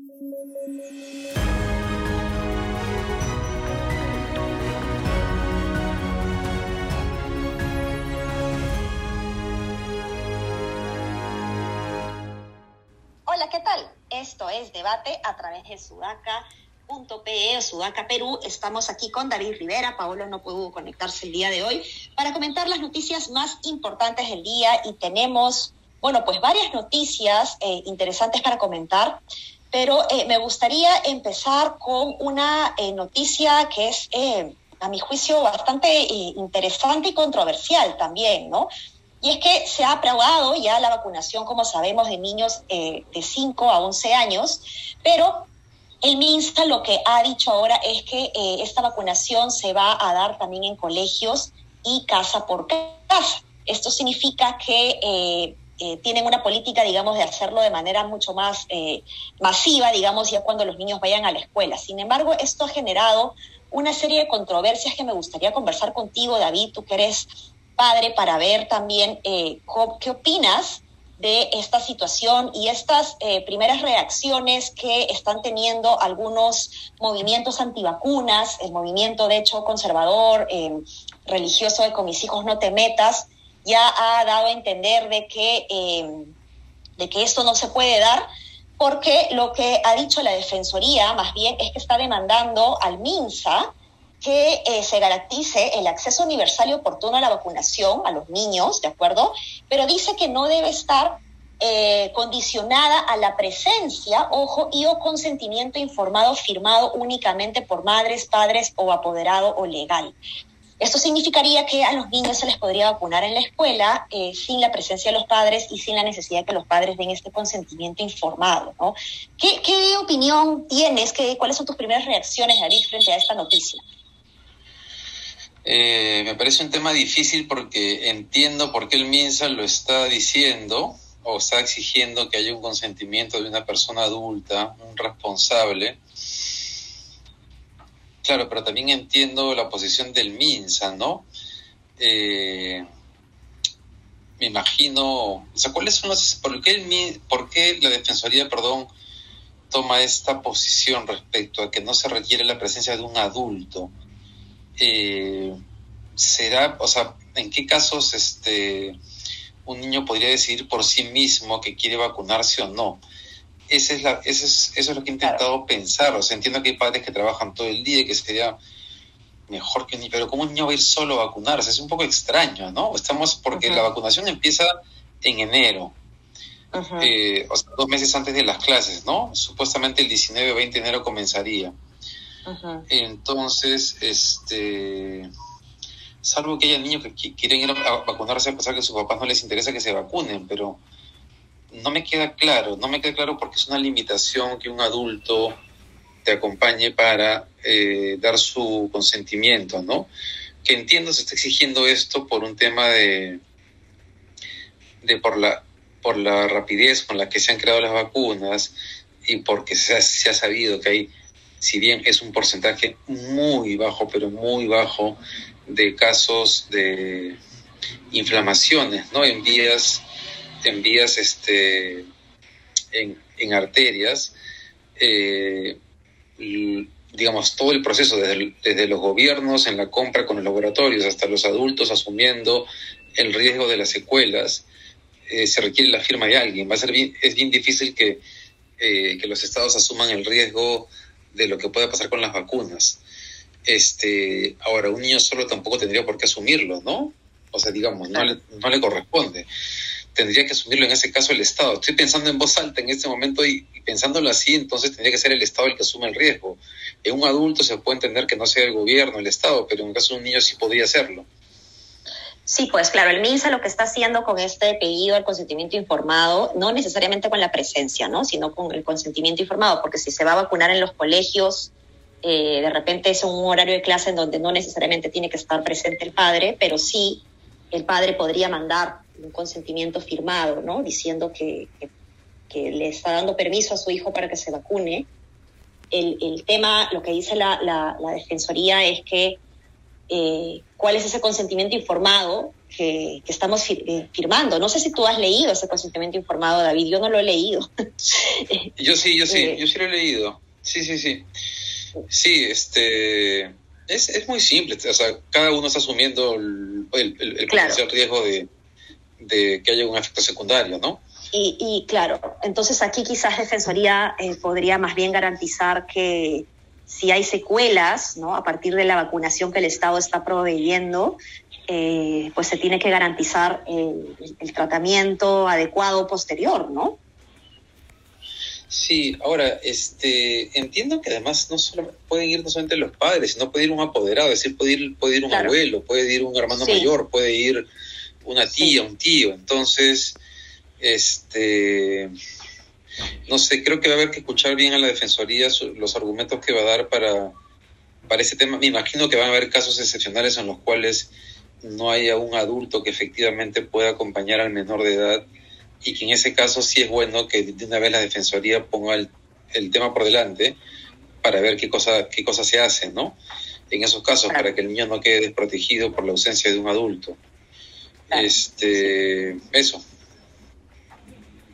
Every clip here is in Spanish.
Hola, ¿qué tal? Esto es Debate a través de Sudaca.pe o Sudaca Perú. Estamos aquí con David Rivera. Paolo no pudo conectarse el día de hoy para comentar las noticias más importantes del día y tenemos, bueno, pues varias noticias eh, interesantes para comentar. Pero eh, me gustaría empezar con una eh, noticia que es, a mi juicio, bastante interesante y controversial también, ¿no? Y es que se ha aprobado ya la vacunación, como sabemos, de niños eh, de 5 a 11 años, pero el MINSA lo que ha dicho ahora es que eh, esta vacunación se va a dar también en colegios y casa por casa. Esto significa que eh, tienen una política, digamos, de hacerlo de manera mucho más masiva, digamos, ya cuando los niños vayan a la escuela. Sin embargo, esto ha generado una serie de controversias que me gustaría conversar contigo, David, tú que eres padre para ver también eh, qué opinas de esta situación y estas eh, primeras reacciones que están teniendo algunos movimientos antivacunas, el movimiento de hecho conservador, eh, religioso de con mis hijos no te metas, ya ha dado a entender de que, de que esto no se puede dar, porque lo que ha dicho la Defensoría más bien es que está demandando al MINSA que eh, se garantice el acceso universal y oportuno a la vacunación a los niños, ¿de acuerdo? Pero dice que no debe estar eh, condicionada a la presencia, ojo, y o consentimiento informado firmado únicamente por madres, padres o apoderado o legal. Esto significaría que a los niños se les podría vacunar en la escuela eh, sin la presencia de los padres y sin la necesidad de que los padres den este consentimiento informado. ¿no? ¿Qué, ¿Qué, opinión tienes? ¿Qué, ¿Cuáles son tus primeras reacciones, David, frente a esta noticia? Eh, me parece un tema difícil porque entiendo por qué el MINSA lo está diciendo o está exigiendo que haya un consentimiento de una persona adulta, un responsable. Claro, pero también entiendo la posición del MINSA, ¿no? Eh, me imagino, o sea, ¿cuáles son los, por qué, el, por qué la Defensoría, perdón, toma esta posición respecto a que no se requiere la presencia de un adulto? eh, será, o sea, en qué casos este, un niño podría decidir por sí mismo que quiere vacunarse o no. Esa es la, ese es, eso es lo que he intentado pensar. O sea, entiendo que hay padres que trabajan todo el día y que sería mejor que niño, pero ¿cómo un niño va a ir solo a vacunarse? Es un poco extraño, ¿no? Estamos, porque la vacunación empieza en enero, eh, o sea, dos meses antes de las clases, ¿no? Supuestamente el 19 o 20 de enero comenzaría. Entonces, este, salvo que haya niños que quieren ir a vacunarse a pesar que a sus papás no les interesa que se vacunen, pero no me queda claro, no me queda claro porque es una limitación que un adulto te acompañe para eh, dar su consentimiento, ¿no? Que entiendo se está exigiendo esto por un tema de, de por la por la rapidez con la que se han creado las vacunas y porque se ha sabido que hay si bien es un porcentaje muy bajo, pero muy bajo, de casos de inflamaciones, ¿no? En vías, en vías, este, en, arterias, eh, digamos, todo el proceso, desde, desde, los gobiernos en la compra con los laboratorios hasta los adultos asumiendo el riesgo de las secuelas, eh, se requiere la firma de alguien. Va a ser bien, es bien difícil que, eh, que los estados asuman el riesgo de lo que puede pasar con las vacunas. Este, ahora, un niño solo tampoco tendría por qué asumirlo, ¿no? O sea, digamos, no le, no le corresponde. Tendría que asumirlo en ese caso el Estado. Estoy pensando en voz alta en este momento y, pensándolo así, entonces tendría que ser el Estado el que asume el riesgo. En un adulto se puede entender que no sea el gobierno, el Estado, pero en el caso de un niño sí podría hacerlo. Sí, pues claro, el MINSA lo que está haciendo con este pedido al consentimiento informado, no necesariamente con la presencia, ¿no? sino con el consentimiento informado, porque si se va a vacunar en los colegios, eh, de repente es un horario de clase en donde no necesariamente tiene que estar presente el padre, pero sí el padre podría mandar un consentimiento firmado, ¿no? diciendo que, que, le está dando permiso a su hijo para que se vacune. El, el tema, lo que dice la, la, la Defensoría es que eh, cuál es ese consentimiento informado que, estamos eh, firmando. No sé si tú has leído ese consentimiento informado, David, yo no lo he leído. yo sí, yo sí, eh, yo sí lo he leído. Sí, sí, sí. Sí, este, es, es muy simple, o sea, cada uno está asumiendo el, el, potencial riesgo de, de que haya un efecto secundario, ¿no? Y, y, claro, entonces aquí quizás Defensoría podría más bien garantizar que si hay secuelas, ¿no? A partir de la vacunación que el Estado está proveyendo, eh, pues se tiene que garantizar el, tratamiento adecuado posterior, ¿no? Sí, ahora, este, entiendo que además no solo pueden ir no solamente los padres, sino puede ir un apoderado, es decir, puede ir, puede ir un abuelo, puede ir un hermano mayor, puede ir una tía, un tío. Entonces, este, no sé, creo que va a haber que escuchar bien a la Defensoría los argumentos que va a dar para, para ese tema. Me imagino que van a haber casos excepcionales en los cuales no haya un adulto que efectivamente pueda acompañar al menor de edad y que en ese caso sí es bueno que de una vez la Defensoría ponga el, tema por delante para ver qué cosa, qué cosa se hace, ¿no? En esos casos, para que el niño no quede desprotegido por la ausencia de un adulto. Este, eso.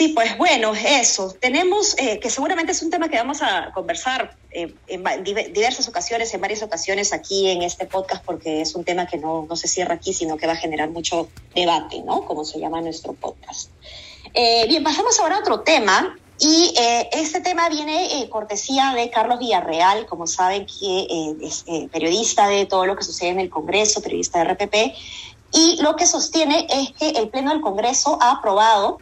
Sí, pues bueno, eso. Tenemos, eh, que seguramente es un tema que vamos a conversar eh, en diversas ocasiones, en varias ocasiones aquí en este podcast, porque es un tema que no, no, se cierra aquí, sino que va a generar mucho debate, ¿no? Como se llama nuestro podcast. Eh, bien, pasamos ahora a otro tema. Y este tema viene cortesía de Carlos Villarreal, como saben que es periodista de todo lo que sucede en el Congreso, periodista de RPP, y lo que sostiene es que el Pleno del Congreso ha aprobado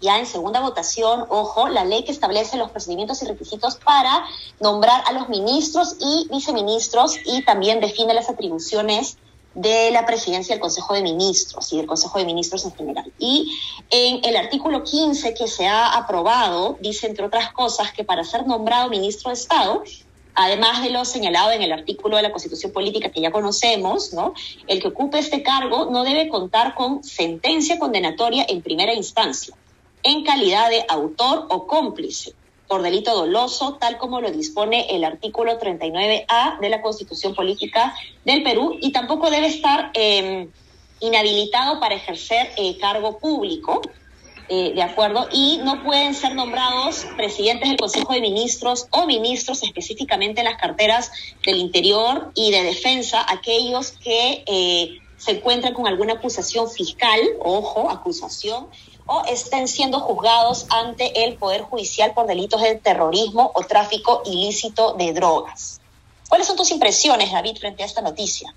ya en segunda votación, ojo, la ley que establece los procedimientos y requisitos para nombrar a los ministros y viceministros y también define las atribuciones de la presidencia del Consejo de Ministros y del Consejo de Ministros en general. Y en el artículo 15 que se ha aprobado, dice, entre otras cosas, que para ser nombrado ministro de Estado, además de lo señalado en el artículo de la Constitución Política que ya conocemos, ¿no? El que ocupe este cargo no debe contar con sentencia condenatoria en primera instancia en calidad de autor o cómplice por delito doloso, tal como lo dispone el artículo 39A de la Constitución Política del Perú, y tampoco debe estar em, inhabilitado para ejercer eh, cargo público, eh, ¿de acuerdo? Y no pueden ser nombrados presidentes del Consejo de Ministros o ministros específicamente en las carteras del Interior y de Defensa, aquellos que eh, se encuentran con alguna acusación fiscal, ojo, acusación, o estén siendo juzgados ante el Poder Judicial por delitos de terrorismo o tráfico ilícito de drogas. ¿Cuáles son tus impresiones, David, frente a esta noticia?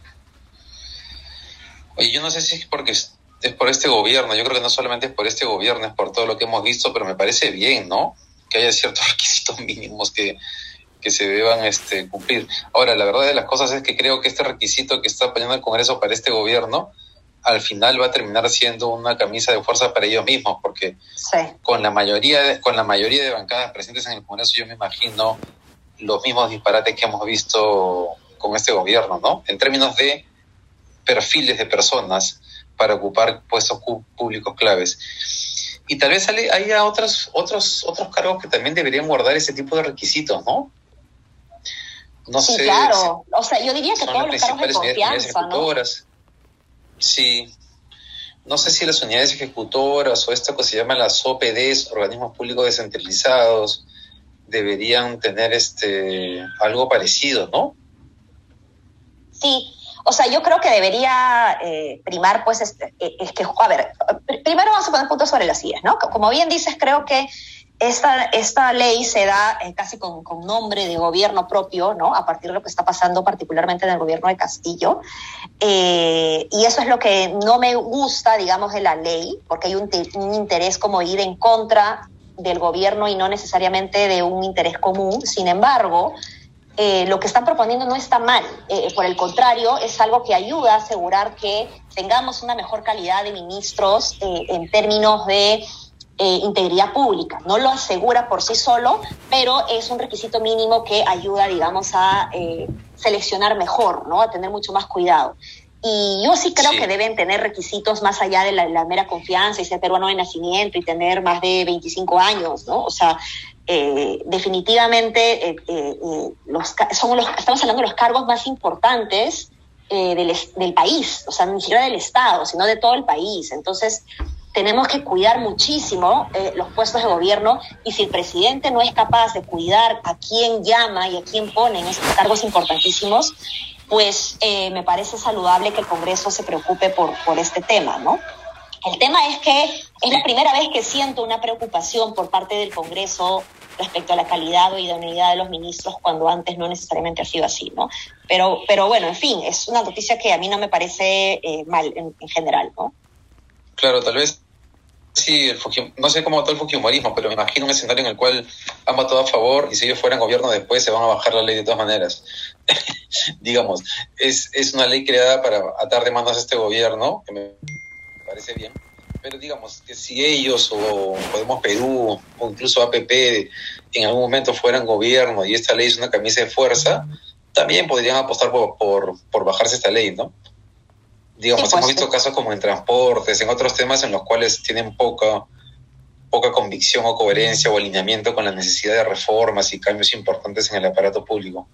Oye, yo no sé si es porque es por este gobierno, yo creo que no solamente es por este gobierno, es por todo lo que hemos visto, pero me parece bien, ¿no? Que haya ciertos requisitos mínimos que, que se deban este, cumplir. Ahora, la verdad de las cosas es que creo que este requisito que está poniendo el Congreso para este gobierno al final va a terminar siendo una camisa de fuerza para ellos mismos, porque con la mayoría de, con la mayoría de bancadas presentes en el Congreso yo me imagino los mismos disparates que hemos visto con este gobierno, ¿no? En términos de perfiles de personas para ocupar puestos públicos claves. Y tal vez haya otros, otros, otros cargos que también deberían guardar ese tipo de requisitos, ¿no? No sí, sé. Claro. o sea, yo diría que todos los cargos de confianza, ¿no? Sí. No sé si las unidades ejecutoras o esto que se llama las OPDs, organismos públicos descentralizados, deberían tener este algo parecido, ¿no? Sí, o sea, yo creo que debería eh, primar, pues, este, eh, es que, a ver, primero vamos a poner puntos sobre las ideas, ¿no? Como bien dices, creo que esta, esta ley se da eh, casi con, con, nombre de gobierno propio, ¿no? A partir de lo que está pasando particularmente en el gobierno de Castillo. Y eso es lo que no me gusta, digamos, de la ley, porque hay un, un, interés como ir en contra del gobierno y no necesariamente de un interés común. Sin embargo, eh, lo que están proponiendo no está mal. por el contrario, es algo que ayuda a asegurar que tengamos una mejor calidad de ministros en términos de eh, integridad pública. No lo asegura por sí solo, pero es un requisito mínimo que ayuda, digamos, a eh, seleccionar mejor, ¿no? A tener mucho más cuidado. Y yo sí creo que deben tener requisitos más allá de la, mera confianza y ser peruano de nacimiento y tener más de 25 años, ¿no? O sea, eh, definitivamente los, son los, estamos hablando de los cargos más importantes eh, del, del, país, o sea, ni siquiera del Estado, sino de todo el país. Entonces, tenemos que cuidar muchísimo eh, los puestos de gobierno y si el presidente no es capaz de cuidar a quién llama y a quién pone en estos cargos importantísimos, pues eh, me parece saludable que el Congreso se preocupe por, por este tema, ¿no? El tema es que es la primera vez que siento una preocupación por parte del Congreso respecto a la calidad o idoneidad de los ministros cuando antes no necesariamente ha sido así, ¿no? Pero, pero bueno, en fin, es una noticia que a mí no me parece eh, mal en, en, general, ¿no? Claro, tal vez no sé cómo votó el fujimorismo, pero me imagino un escenario en el cual han votado a favor y si ellos fueran gobierno después se van a bajar la ley de todas maneras. Digamos, es, es una ley creada para atar de manos a este gobierno, que me parece bien, pero digamos que si ellos o Podemos Perú o incluso APP en algún momento fueran gobierno y esta ley es una camisa de fuerza, también podrían apostar por, por, por bajarse esta ley, ¿no? Digamos, hemos visto casos como en transportes, en otros temas en los cuales tienen poca, poca convicción o coherencia o alineamiento con la necesidad de reformas y cambios importantes en el aparato público.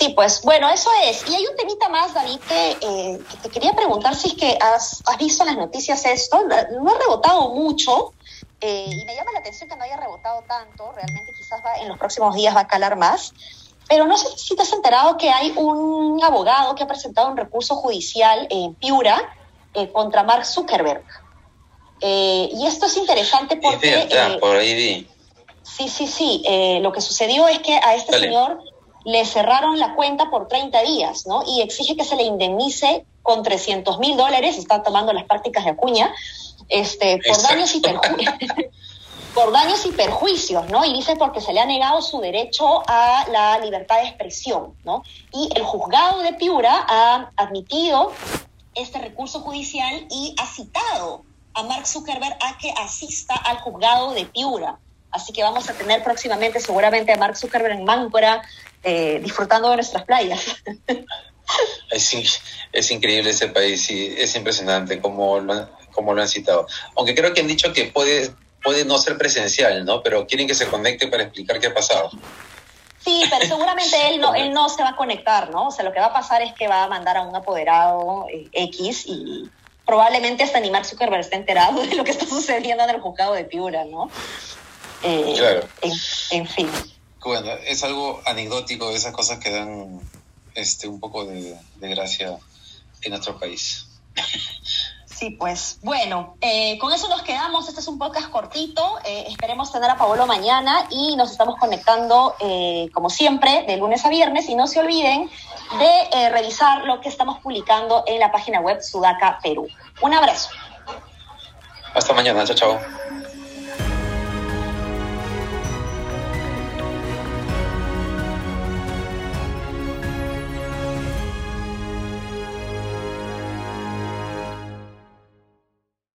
Sí, pues bueno, eso es. Y hay un temita más, David, que, eh, te quería preguntar si es que has, has, visto en las noticias esto. No ha rebotado mucho eh, y me llama la atención que no haya rebotado tanto. Realmente quizás va, en los próximos días va a calar más. Pero no sé si te has enterado que hay un abogado que ha presentado un recurso judicial en Piura eh, contra Mark Zuckerberg. Eh, y esto es interesante porque... Eh, por ahí vi. Sí, sí, sí. Lo que sucedió es que a este Dale. señor le cerraron la cuenta por 30 días, ¿no? Y exige que se le indemnice con 300 mil dólares, está tomando las prácticas de Acuña, este, por Exacto. daños y perjuicios. por daños y perjuicios, ¿no? Y dice porque se le ha negado su derecho a la libertad de expresión, ¿no? Y el juzgado de Piura ha admitido este recurso judicial y ha citado a Mark Zuckerberg a que asista al juzgado de Piura. Así que vamos a tener próximamente seguramente a Mark Zuckerberg en Máncora eh, disfrutando de nuestras playas. Es, increíble ese país y es impresionante como lo han citado. Aunque creo que han dicho que puede puede no ser presencial, ¿no? Pero quieren que se conecte para explicar qué ha pasado. Sí, pero seguramente él no, él no se va a conectar, ¿no? O sea, lo que va a pasar es que va a mandar a un apoderado eh, X y probablemente hasta ni Mark Zuckerberg esté enterado de lo que está sucediendo en el juzgado de Piura, ¿no? Eh, claro. En, en, fin. Bueno, es algo anecdótico, esas cosas que dan este, un poco de, de gracia en nuestro país. Sí, pues bueno, eh, con eso nos quedamos. Este es un podcast cortito. Eh, esperemos tener a Paolo mañana y nos estamos conectando, eh, como siempre, de lunes a viernes. Y no se olviden de revisar lo que estamos publicando en la página web Sudaca Perú. Un abrazo. Hasta mañana. Chao, chao.